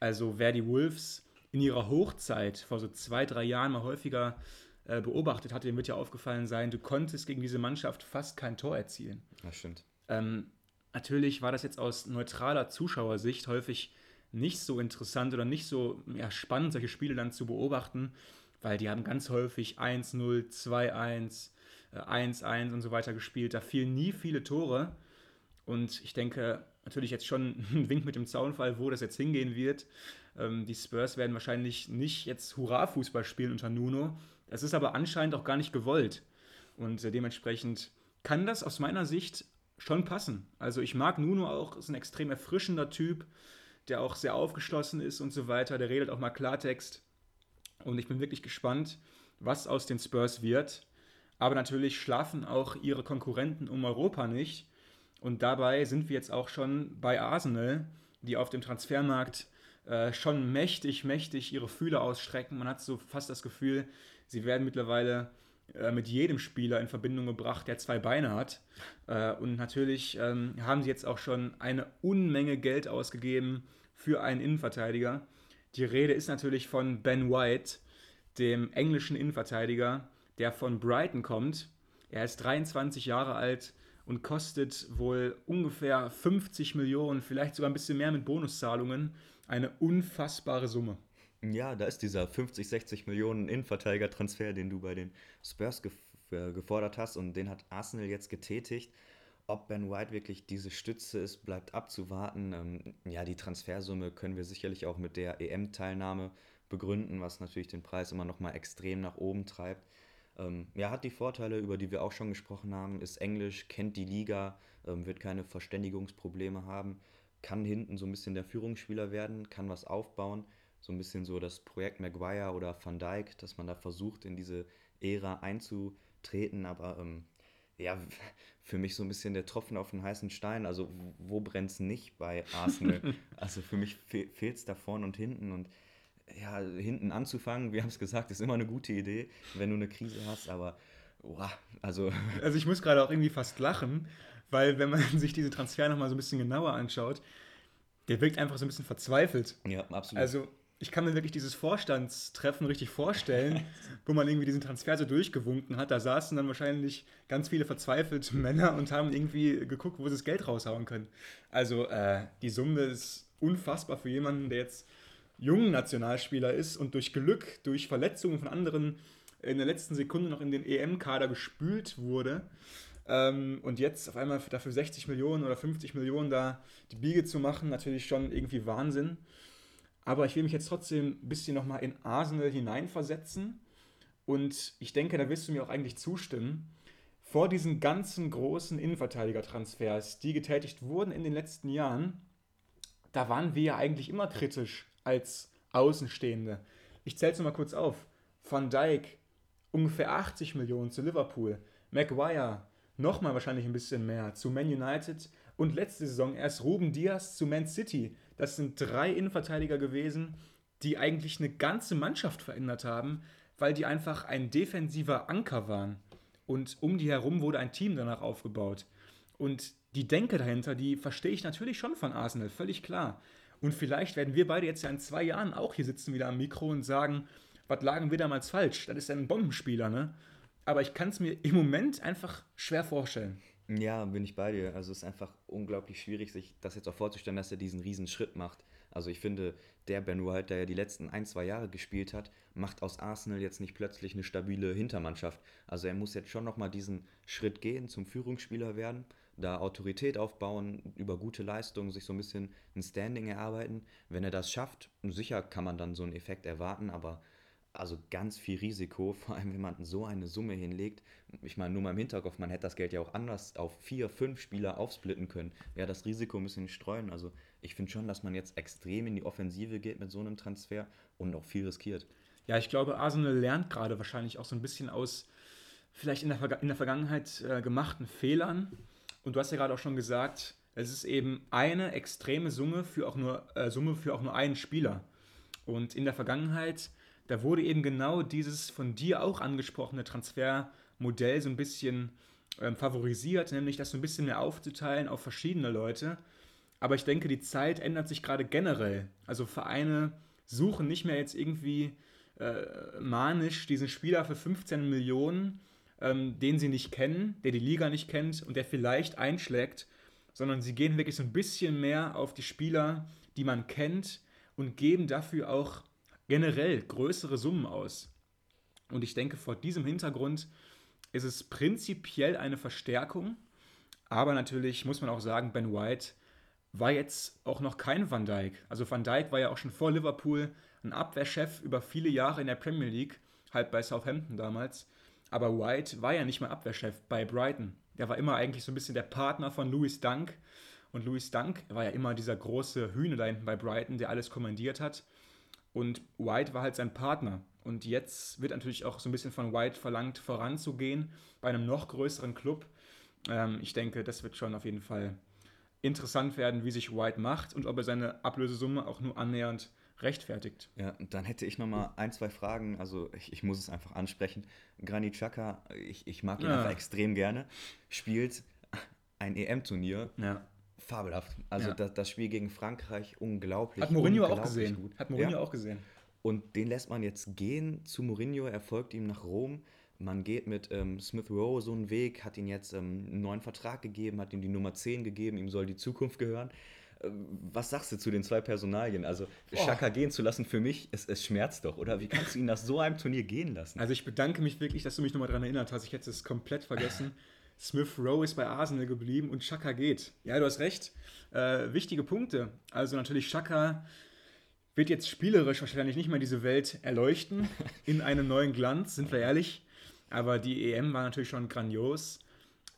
Also wer die Wolves in ihrer Hochzeit vor so zwei, drei Jahren mal häufiger äh, beobachtet hatte, dem wird ja aufgefallen sein, du konntest gegen diese Mannschaft fast kein Tor erzielen. Das stimmt. Ähm, natürlich war das jetzt aus neutraler Zuschauersicht häufig nicht so interessant oder nicht so ja, spannend, solche Spiele dann zu beobachten, weil die haben ganz häufig 1-0, 2-1, äh, 1-1 und so weiter gespielt. Da fielen nie viele Tore. Und ich denke natürlich jetzt schon ein Wink mit dem Zaunfall, wo das jetzt hingehen wird. Ähm, die Spurs werden wahrscheinlich nicht jetzt Hurra-Fußball spielen unter Nuno. Das ist aber anscheinend auch gar nicht gewollt. Und äh, dementsprechend kann das aus meiner Sicht schon passen. Also ich mag Nuno auch, ist ein extrem erfrischender Typ, der auch sehr aufgeschlossen ist und so weiter. Der redet auch mal Klartext. Und ich bin wirklich gespannt, was aus den Spurs wird. Aber natürlich schlafen auch ihre Konkurrenten um Europa nicht. Und dabei sind wir jetzt auch schon bei Arsenal, die auf dem Transfermarkt äh, schon mächtig, mächtig ihre Fühler ausstrecken. Man hat so fast das Gefühl, sie werden mittlerweile äh, mit jedem Spieler in Verbindung gebracht, der zwei Beine hat. Äh, und natürlich ähm, haben sie jetzt auch schon eine Unmenge Geld ausgegeben für einen Innenverteidiger. Die Rede ist natürlich von Ben White, dem englischen Innenverteidiger, der von Brighton kommt. Er ist 23 Jahre alt und kostet wohl ungefähr 50 Millionen, vielleicht sogar ein bisschen mehr mit Bonuszahlungen. Eine unfassbare Summe. Ja, da ist dieser 50, 60 Millionen Innenverteidiger-Transfer, den du bei den Spurs gef äh, gefordert hast und den hat Arsenal jetzt getätigt. Ob Ben White wirklich diese Stütze ist, bleibt abzuwarten. Ähm, ja, die Transfersumme können wir sicherlich auch mit der EM-Teilnahme begründen, was natürlich den Preis immer noch mal extrem nach oben treibt. Ähm, ja, hat die Vorteile, über die wir auch schon gesprochen haben, ist Englisch, kennt die Liga, ähm, wird keine Verständigungsprobleme haben, kann hinten so ein bisschen der Führungsspieler werden, kann was aufbauen. So ein bisschen so das Projekt Maguire oder Van Dijk, dass man da versucht, in diese Ära einzutreten. Aber ähm, ja, für mich so ein bisschen der Tropfen auf den heißen Stein. Also, wo brennt es nicht bei Arsenal? also, für mich fe fehlt es da vorne und hinten. Und ja, hinten anzufangen, wir haben es gesagt, ist immer eine gute Idee, wenn du eine Krise hast. Aber, boah, also. Also, ich muss gerade auch irgendwie fast lachen, weil, wenn man sich diese Transfer nochmal so ein bisschen genauer anschaut, der wirkt einfach so ein bisschen verzweifelt. Ja, absolut. Also, ich kann mir wirklich dieses Vorstandstreffen richtig vorstellen, wo man irgendwie diesen Transfer so durchgewunken hat. Da saßen dann wahrscheinlich ganz viele verzweifelte Männer und haben irgendwie geguckt, wo sie das Geld raushauen können. Also äh, die Summe ist unfassbar für jemanden, der jetzt jungen Nationalspieler ist und durch Glück, durch Verletzungen von anderen in der letzten Sekunde noch in den EM-Kader gespült wurde. Ähm, und jetzt auf einmal dafür 60 Millionen oder 50 Millionen da die Biege zu machen, natürlich schon irgendwie Wahnsinn. Aber ich will mich jetzt trotzdem ein bisschen nochmal in Arsenal hineinversetzen. Und ich denke, da wirst du mir auch eigentlich zustimmen. Vor diesen ganzen großen Innenverteidiger-Transfers, die getätigt wurden in den letzten Jahren, da waren wir ja eigentlich immer kritisch als Außenstehende. Ich zähle es nochmal kurz auf. Van Dijk, ungefähr 80 Millionen zu Liverpool. Maguire, nochmal wahrscheinlich ein bisschen mehr zu Man United. Und letzte Saison erst Ruben Diaz zu Man City. Das sind drei Innenverteidiger gewesen, die eigentlich eine ganze Mannschaft verändert haben, weil die einfach ein defensiver Anker waren. Und um die herum wurde ein Team danach aufgebaut. Und die Denke dahinter, die verstehe ich natürlich schon von Arsenal, völlig klar. Und vielleicht werden wir beide jetzt ja in zwei Jahren auch hier sitzen wieder am Mikro und sagen, was lagen wir damals falsch? Das ist ein Bombenspieler, ne? Aber ich kann es mir im Moment einfach schwer vorstellen. Ja, bin ich bei dir. Also es ist einfach unglaublich schwierig, sich das jetzt auch vorzustellen, dass er diesen riesen Schritt macht. Also ich finde, der Ben White, der ja die letzten ein, zwei Jahre gespielt hat, macht aus Arsenal jetzt nicht plötzlich eine stabile Hintermannschaft. Also er muss jetzt schon nochmal diesen Schritt gehen, zum Führungsspieler werden, da Autorität aufbauen, über gute Leistungen sich so ein bisschen ein Standing erarbeiten. Wenn er das schafft, sicher kann man dann so einen Effekt erwarten, aber also ganz viel Risiko, vor allem wenn man so eine Summe hinlegt. Ich meine, nur mal im Hinterkopf, man hätte das Geld ja auch anders auf vier, fünf Spieler aufsplitten können. Ja, das Risiko ein bisschen streuen. Also ich finde schon, dass man jetzt extrem in die Offensive geht mit so einem Transfer und auch viel riskiert. Ja, ich glaube, Arsenal lernt gerade wahrscheinlich auch so ein bisschen aus vielleicht in der, Verga in der Vergangenheit äh, gemachten Fehlern. Und du hast ja gerade auch schon gesagt, es ist eben eine extreme Summe für auch nur, äh, Summe für auch nur einen Spieler. Und in der Vergangenheit da wurde eben genau dieses von dir auch angesprochene Transfermodell so ein bisschen ähm, favorisiert, nämlich das so ein bisschen mehr aufzuteilen auf verschiedene Leute. Aber ich denke, die Zeit ändert sich gerade generell. Also Vereine suchen nicht mehr jetzt irgendwie äh, manisch diesen Spieler für 15 Millionen, ähm, den sie nicht kennen, der die Liga nicht kennt und der vielleicht einschlägt, sondern sie gehen wirklich so ein bisschen mehr auf die Spieler, die man kennt und geben dafür auch generell größere Summen aus. Und ich denke, vor diesem Hintergrund ist es prinzipiell eine Verstärkung. Aber natürlich muss man auch sagen, Ben White war jetzt auch noch kein Van Dijk. Also Van Dijk war ja auch schon vor Liverpool ein Abwehrchef über viele Jahre in der Premier League, halt bei Southampton damals. Aber White war ja nicht mal Abwehrchef bei Brighton. Der war immer eigentlich so ein bisschen der Partner von Louis Dunk. Und Louis Dunk war ja immer dieser große Hühne da hinten bei Brighton, der alles kommandiert hat. Und White war halt sein Partner. Und jetzt wird natürlich auch so ein bisschen von White verlangt, voranzugehen bei einem noch größeren Club. Ähm, ich denke, das wird schon auf jeden Fall interessant werden, wie sich White macht und ob er seine Ablösesumme auch nur annähernd rechtfertigt. Ja, dann hätte ich noch mal ein, zwei Fragen. Also ich, ich muss es einfach ansprechen. Granit Xhaka, ich, ich mag ihn ja. einfach extrem gerne, spielt ein EM-Turnier ja fabelhaft. Also ja. das, das, Spiel gegen Frankreich unglaublich. Hat Mourinho unglaublich auch gesehen. Gut. Hat Mourinho ja. auch gesehen. Und den lässt man jetzt gehen zu Mourinho. Er folgt ihm nach Rom. Man geht mit ähm, Smith Rowe so einen Weg, hat ihm jetzt ähm, einen neuen Vertrag gegeben, hat ihm die Nummer 10 gegeben, ihm soll die Zukunft gehören. Ähm, was sagst du zu den zwei Personalien? Also Schaka gehen zu lassen für mich, es, es schmerzt doch, oder? Wie kannst du ihn nach so einem Turnier gehen lassen? Also ich bedanke mich wirklich, dass du mich nochmal daran erinnert hast. Ich hätte es komplett vergessen. Smith Rowe ist bei Arsenal geblieben und Chaka geht. Ja, du hast recht. Äh, wichtige Punkte. Also natürlich Chaka wird jetzt spielerisch wahrscheinlich nicht mehr diese Welt erleuchten in einem neuen Glanz, sind wir ehrlich. Aber die EM war natürlich schon grandios.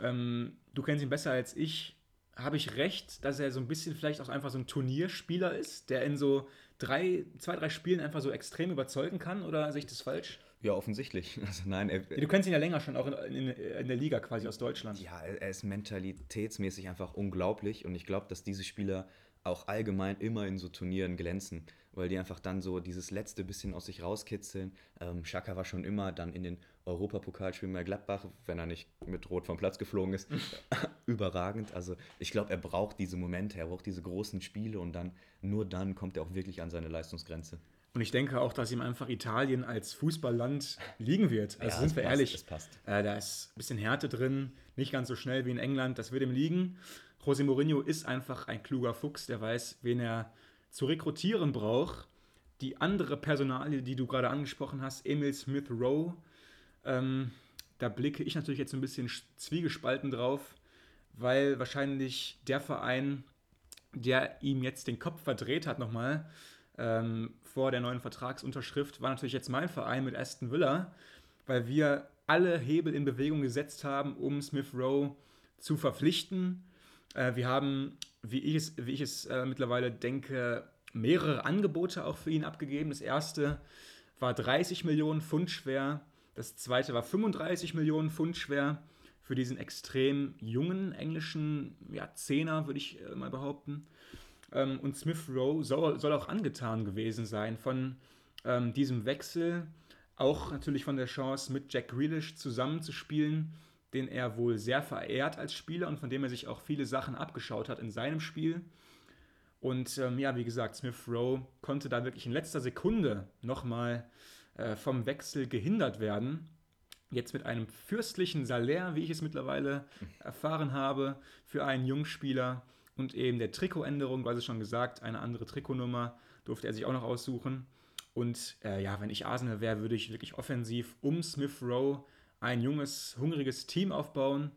Ähm, du kennst ihn besser als ich. Habe ich recht, dass er so ein bisschen vielleicht auch einfach so ein Turnierspieler ist, der in so drei, zwei, drei Spielen einfach so extrem überzeugen kann? Oder sehe ich das falsch? Ja, offensichtlich. Also nein, er, du kennst ihn ja länger schon, auch in, in, in, der Liga quasi aus Deutschland. Ja, er ist mentalitätsmäßig einfach unglaublich und ich glaube, dass diese Spieler auch allgemein immer in so Turnieren glänzen, weil die einfach dann so dieses letzte bisschen aus sich rauskitzeln. Ähm, Schaka war schon immer dann in den Europapokalspielen bei Gladbach, wenn er nicht mit Rot vom Platz geflogen ist, überragend. Also ich glaube, er braucht diese Momente, er braucht diese großen Spiele und dann nur dann kommt er auch wirklich an seine Leistungsgrenze. Und ich denke auch, dass ihm einfach Italien als Fußballland liegen wird. Also ja, sind wir passt, ehrlich, passt. Äh, da ist ein bisschen Härte drin, nicht ganz so schnell wie in England. Das wird ihm liegen. José Mourinho ist einfach ein kluger Fuchs, der weiß, wen er zu rekrutieren braucht. Die andere Personalie, die du gerade angesprochen hast, Emil Smith Rowe, ähm, da blicke ich natürlich jetzt ein bisschen zwiegespalten drauf, weil wahrscheinlich der Verein, der ihm jetzt den Kopf verdreht hat nochmal, ähm, vor der neuen Vertragsunterschrift war natürlich jetzt mein Verein mit Aston Villa, weil wir alle Hebel in Bewegung gesetzt haben, um Smith Rowe zu verpflichten. Äh, wir haben, wie ich es, wie ich es äh, mittlerweile denke, mehrere Angebote auch für ihn abgegeben. Das erste war 30 Millionen Pfund schwer, das zweite war 35 Millionen Pfund schwer für diesen extrem jungen englischen ja, Zehner, würde ich äh, mal behaupten. Ähm, und Smith Rowe soll, soll, auch angetan gewesen sein von ähm, diesem Wechsel, auch natürlich von der Chance, mit Jack Grealish zusammenzuspielen, den er wohl sehr verehrt als Spieler und von dem er sich auch viele Sachen abgeschaut hat in seinem Spiel. Und ähm, ja, wie gesagt, Smith Rowe konnte da wirklich in letzter Sekunde nochmal äh, vom Wechsel gehindert werden. Jetzt mit einem fürstlichen Salär, wie ich es mittlerweile erfahren habe, für einen Jungspieler und eben der Trikotänderung, du hast es schon gesagt, eine andere Trikotnummer durfte er sich auch noch aussuchen. Und äh, ja, wenn ich Arsenal wäre, würde ich wirklich offensiv um Smith Rowe ein junges, hungriges Team aufbauen.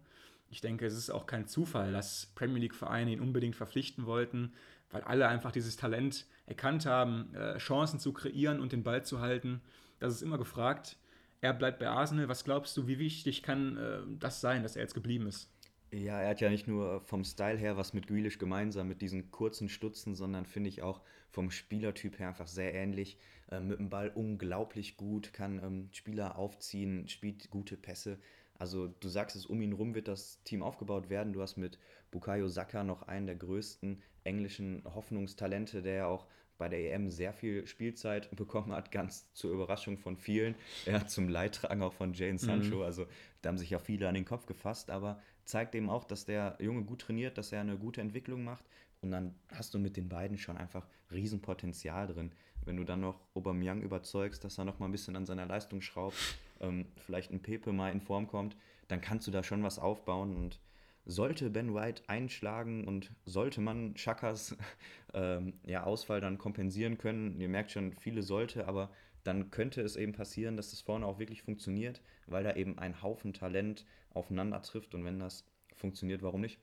Ich denke, es ist auch kein Zufall, dass Premier League-Vereine ihn unbedingt verpflichten wollten, weil alle einfach dieses Talent erkannt haben, äh, Chancen zu kreieren und den Ball zu halten. Das ist immer gefragt. Er bleibt bei Arsenal. Was glaubst du, wie wichtig kann äh, das sein, dass er jetzt geblieben ist? Ja, er hat ja nicht nur vom Style her was mit Grealish gemeinsam, mit diesen kurzen Stutzen, sondern finde ich auch vom Spielertyp her einfach sehr ähnlich. Äh, mit dem Ball unglaublich gut, kann ähm, Spieler aufziehen, spielt gute Pässe. Also du sagst es, um ihn rum wird das Team aufgebaut werden. Du hast mit Bukayo Saka noch einen der größten englischen Hoffnungstalente, der ja auch bei der EM sehr viel Spielzeit bekommen hat, ganz zur Überraschung von vielen. Er hat zum Leidtragen auch von Jane Sancho. Mhm. Also da haben sich ja viele an den Kopf gefasst, aber zeigt eben auch, dass der Junge gut trainiert, dass er eine gute Entwicklung macht. Und dann hast du mit den beiden schon einfach Riesenpotenzial drin. Wenn du dann noch Aubameyang überzeugst, dass er noch mal ein bisschen an seiner Leistung schraubt, ähm, vielleicht ein Pepe mal in Form kommt, dann kannst du da schon was aufbauen. Und sollte Ben White einschlagen und sollte man Chakas ähm, ja, Ausfall dann kompensieren können, ihr merkt schon, viele sollte, aber dann könnte es eben passieren, dass das vorne auch wirklich funktioniert, weil da eben ein Haufen Talent aufeinander trifft und wenn das funktioniert, warum nicht?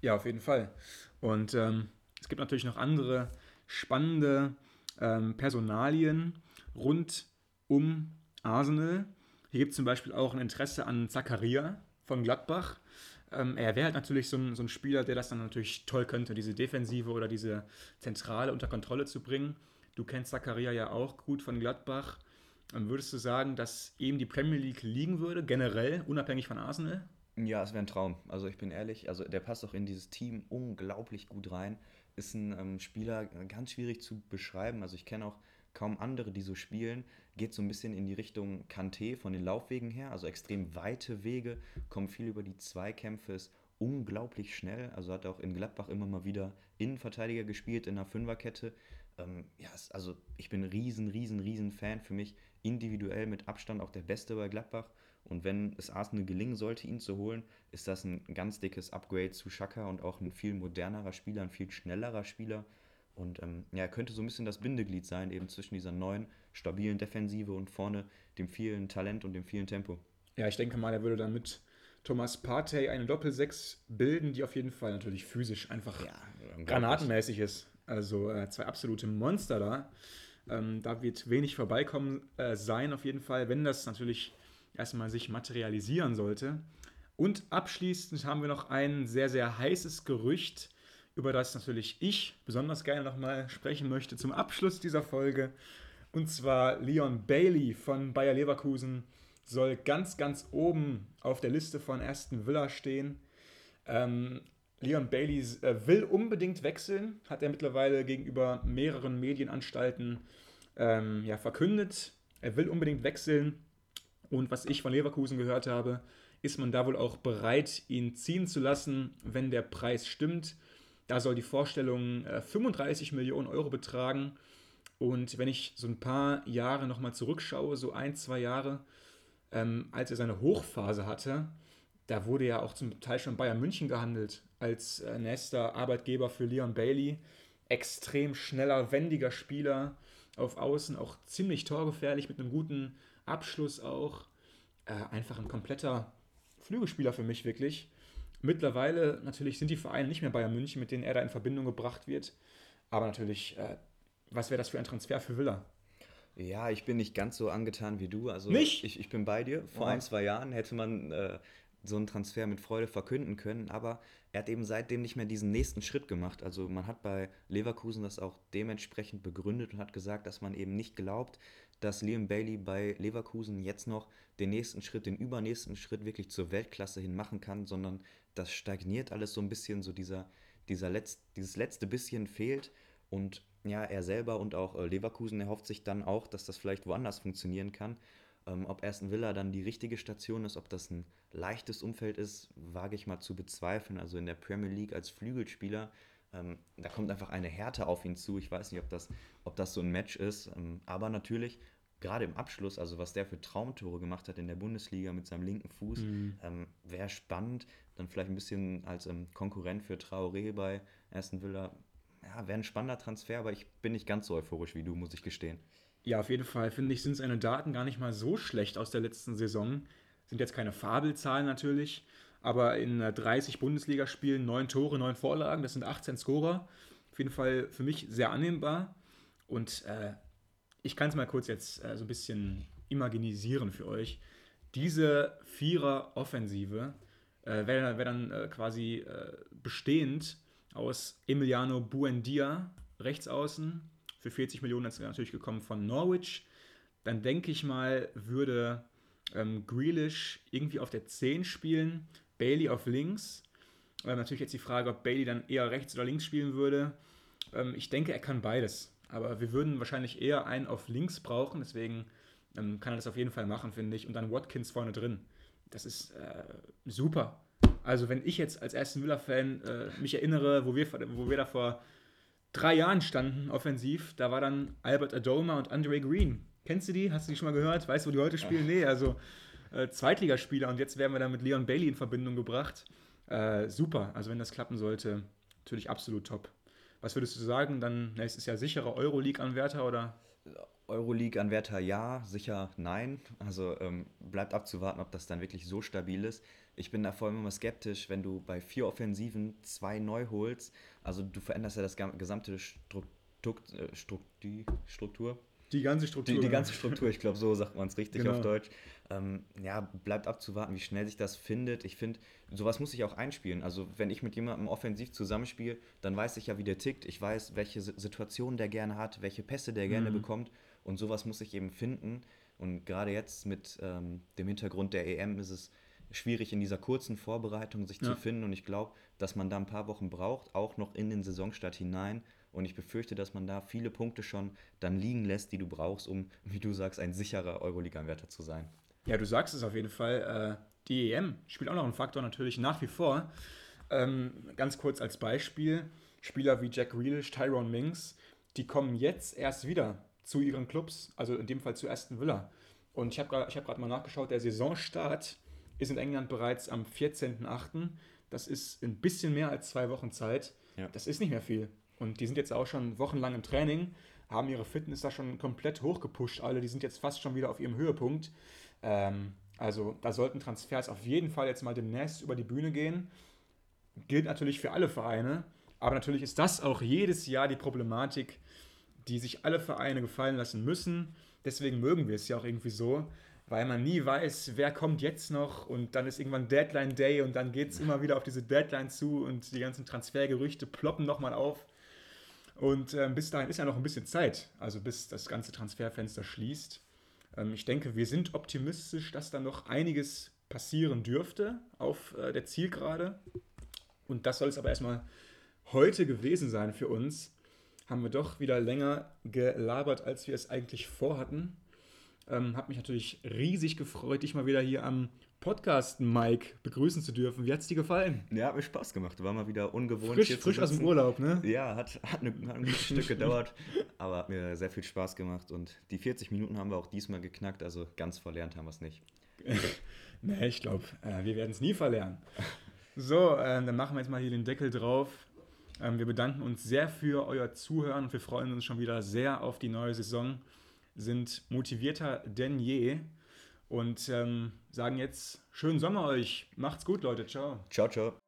Ja, auf jeden Fall. Und ähm, es gibt natürlich noch andere spannende ähm, Personalien rund um Arsenal. Hier gibt es zum Beispiel auch ein Interesse an Zakaria von Gladbach. Ähm, er wäre halt natürlich so ein, so ein Spieler, der das dann natürlich toll könnte, diese Defensive oder diese Zentrale unter Kontrolle zu bringen. Du kennst Zakaria ja auch gut von Gladbach. Ähm, würdest du sagen, dass ihm die Premier League liegen würde, generell, unabhängig von Arsenal? Ja, es wäre ein Traum. Also ich bin ehrlich, also der passt auch in dieses Team unglaublich gut rein. Ist ein ähm, Spieler ganz schwierig zu beschreiben. Also ich kenne auch kaum andere, die so spielen. Geht so ein bisschen in die Richtung Kanté von den Laufwegen her, also extrem weite Wege, kommt viel über die Zweikämpfe, ist unglaublich schnell. Also hat auch in Gladbach immer mal wieder Innenverteidiger gespielt in einer Fünferkette. Ähm, ja, also ich bin ein riesen, riesen, riesen Fan. Für mich individuell mit Abstand auch der Beste bei Gladbach. Und wenn es Arsenal gelingen sollte, ihn zu holen, ist das ein ganz dickes Upgrade zu Schaka und auch ein viel modernerer Spieler, ein viel schnellerer Spieler. Und ähm, ja, er könnte so ein bisschen das Bindeglied sein, eben zwischen dieser neuen, stabilen Defensive und vorne dem vielen Talent und dem vielen Tempo. Ja, ich denke mal, er würde dann mit Thomas Partey eine Doppel-6 bilden, die auf jeden Fall natürlich physisch einfach ja, granatenmäßig ist. Also äh, zwei absolute Monster da. Ähm, da wird wenig vorbeikommen äh, sein, auf jeden Fall, wenn das natürlich erstmal sich materialisieren sollte. Und abschließend haben wir noch ein sehr, sehr heißes Gerücht über das natürlich ich besonders gerne nochmal sprechen möchte zum Abschluss dieser Folge. Und zwar Leon Bailey von Bayer Leverkusen soll ganz, ganz oben auf der Liste von Aston Villa stehen. Ähm, Leon Bailey äh, will unbedingt wechseln, hat er mittlerweile gegenüber mehreren Medienanstalten ähm, ja, verkündet. Er will unbedingt wechseln. Und was ich von Leverkusen gehört habe, ist man da wohl auch bereit, ihn ziehen zu lassen, wenn der Preis stimmt. Da soll die Vorstellung äh, 35 Millionen Euro betragen. Und wenn ich so ein paar Jahre nochmal zurückschaue, so ein, zwei Jahre, ähm, als er seine Hochphase hatte, da wurde ja auch zum Teil schon Bayern München gehandelt als äh, nächster Arbeitgeber für Leon Bailey. Extrem schneller, wendiger Spieler auf Außen, auch ziemlich torgefährlich mit einem guten Abschluss auch. Äh, einfach ein kompletter Flügelspieler für mich wirklich. Mittlerweile natürlich sind die Vereine nicht mehr Bayern München, mit denen er da in Verbindung gebracht wird. Aber natürlich, äh, was wäre das für ein Transfer für Villa? Ja, ich bin nicht ganz so angetan wie du. Also nicht? Ich, ich bin bei dir. Vor oh. ein, zwei Jahren hätte man äh, so einen Transfer mit Freude verkünden können, aber er hat eben seitdem nicht mehr diesen nächsten Schritt gemacht. Also man hat bei Leverkusen das auch dementsprechend begründet und hat gesagt, dass man eben nicht glaubt, dass Liam Bailey bei Leverkusen jetzt noch den nächsten Schritt, den übernächsten Schritt wirklich zur Weltklasse hin machen kann, sondern das stagniert alles so ein bisschen, so dieser, dieser Letz-, dieses letzte bisschen fehlt. Und ja, er selber und auch äh, Leverkusen erhofft sich dann auch, dass das vielleicht woanders funktionieren kann. Ähm, ob Aston Villa dann die richtige Station ist, ob das ein leichtes Umfeld ist, wage ich mal zu bezweifeln. Also in der Premier League als Flügelspieler, ähm, da kommt einfach eine Härte auf ihn zu. Ich weiß nicht, ob das, ob das so ein Match ist. Ähm, aber natürlich, gerade im Abschluss, also was der für Traumtore gemacht hat in der Bundesliga mit seinem linken Fuß, mhm. ähm, wäre spannend. Dann vielleicht ein bisschen als ähm, Konkurrent für Traoré bei Aston Villa. Ja, wäre ein spannender Transfer, aber ich bin nicht ganz so euphorisch wie du, muss ich gestehen. Ja, auf jeden Fall finde ich, sind seine Daten gar nicht mal so schlecht aus der letzten Saison. Sind jetzt keine Fabelzahlen natürlich, aber in 30 Bundesligaspielen 9 Tore, 9 Vorlagen, das sind 18 Scorer. Auf jeden Fall für mich sehr annehmbar. Und äh, ich kann es mal kurz jetzt äh, so ein bisschen imaginisieren für euch. Diese Vierer-Offensive äh, wäre wär dann äh, quasi äh, bestehend aus Emiliano Buendia, Rechtsaußen, für 40 Millionen ist natürlich gekommen von Norwich. Dann denke ich mal, würde ähm, Grealish irgendwie auf der 10 spielen, Bailey auf links. Äh, natürlich jetzt die Frage, ob Bailey dann eher rechts oder links spielen würde. Ähm, ich denke, er kann beides. Aber wir würden wahrscheinlich eher einen auf links brauchen, deswegen ähm, kann er das auf jeden Fall machen, finde ich. Und dann Watkins vorne drin. Das ist äh, super. Also, wenn ich jetzt als Aston Villa-Fan äh, mich erinnere, wo wir, wo wir da vor drei Jahren standen, offensiv, da war dann Albert Adoma und Andre Green. Kennst du die? Hast du die schon mal gehört? Weißt du, wo die heute spielen? Nee, also äh, Zweitligaspieler und jetzt werden wir dann mit Leon Bailey in Verbindung gebracht. Äh, super, also wenn das klappen sollte, natürlich absolut top. Was würdest du sagen? Dann nächstes Jahr sicherer Euroleague-Anwärter oder? Euroleague-Anwärter ja, sicher nein. Also ähm, bleibt abzuwarten, ob das dann wirklich so stabil ist. Ich bin da vor allem immer skeptisch, wenn du bei vier Offensiven zwei neu holst. Also du veränderst ja das gesamte Struktur. Äh, Struktur die ganze Struktur. Die, die ganze Struktur, ich glaube, so sagt man es richtig genau. auf Deutsch. Ähm, ja, bleibt abzuwarten, wie schnell sich das findet. Ich finde, sowas muss ich auch einspielen. Also, wenn ich mit jemandem offensiv zusammenspiele, dann weiß ich ja, wie der tickt. Ich weiß, welche Situationen der gerne hat, welche Pässe der gerne mhm. bekommt. Und sowas muss ich eben finden. Und gerade jetzt mit ähm, dem Hintergrund der EM ist es schwierig in dieser kurzen Vorbereitung sich ja. zu finden. Und ich glaube, dass man da ein paar Wochen braucht, auch noch in den Saisonstart hinein, und ich befürchte, dass man da viele Punkte schon dann liegen lässt, die du brauchst, um, wie du sagst, ein sicherer Euroliga-Wärter zu sein. Ja, du sagst es auf jeden Fall. Äh, die EM spielt auch noch einen Faktor natürlich nach wie vor. Ähm, ganz kurz als Beispiel: Spieler wie Jack Grealish, Tyrone Minks, die kommen jetzt erst wieder zu ihren Clubs, also in dem Fall zu Aston Villa. Und ich habe gerade hab mal nachgeschaut, der Saisonstart ist in England bereits am 14.08. Das ist ein bisschen mehr als zwei Wochen Zeit. Ja. Das ist nicht mehr viel. Und die sind jetzt auch schon wochenlang im Training, haben ihre Fitness da schon komplett hochgepusht. Alle, die sind jetzt fast schon wieder auf ihrem Höhepunkt. Ähm, also da sollten Transfers auf jeden Fall jetzt mal demnächst über die Bühne gehen. Gilt natürlich für alle Vereine, aber natürlich ist das auch jedes Jahr die Problematik, die sich alle Vereine gefallen lassen müssen. Deswegen mögen wir es ja auch irgendwie so, weil man nie weiß, wer kommt jetzt noch und dann ist irgendwann Deadline Day und dann geht es immer wieder auf diese Deadline zu und die ganzen Transfergerüchte ploppen nochmal auf. Und äh, bis dahin ist ja noch ein bisschen Zeit, also bis das ganze Transferfenster schließt. Ähm, ich denke, wir sind optimistisch, dass da noch einiges passieren dürfte auf äh, der Zielgerade. Und das soll es aber erstmal heute gewesen sein für uns. Haben wir doch wieder länger gelabert, als wir es eigentlich vorhatten. Ähm, hat mich natürlich riesig gefreut, dich mal wieder hier am Podcast Mike begrüßen zu dürfen. Wie hat es dir gefallen? Ja, hat mir Spaß gemacht. War mal wieder ungewohnt frisch, hier frisch aus dem Urlaub, ne? Ja, hat, hat, eine, hat ein gutes Stück gedauert, aber hat mir sehr viel Spaß gemacht und die 40 Minuten haben wir auch diesmal geknackt, also ganz verlernt haben wir es nicht. nee, ich glaube, äh, wir werden es nie verlernen. So, äh, dann machen wir jetzt mal hier den Deckel drauf. Ähm, wir bedanken uns sehr für euer Zuhören und wir freuen uns schon wieder sehr auf die neue Saison. Sind motivierter denn je und ähm, sagen jetzt schönen Sommer euch. Macht's gut, Leute. Ciao. Ciao, ciao.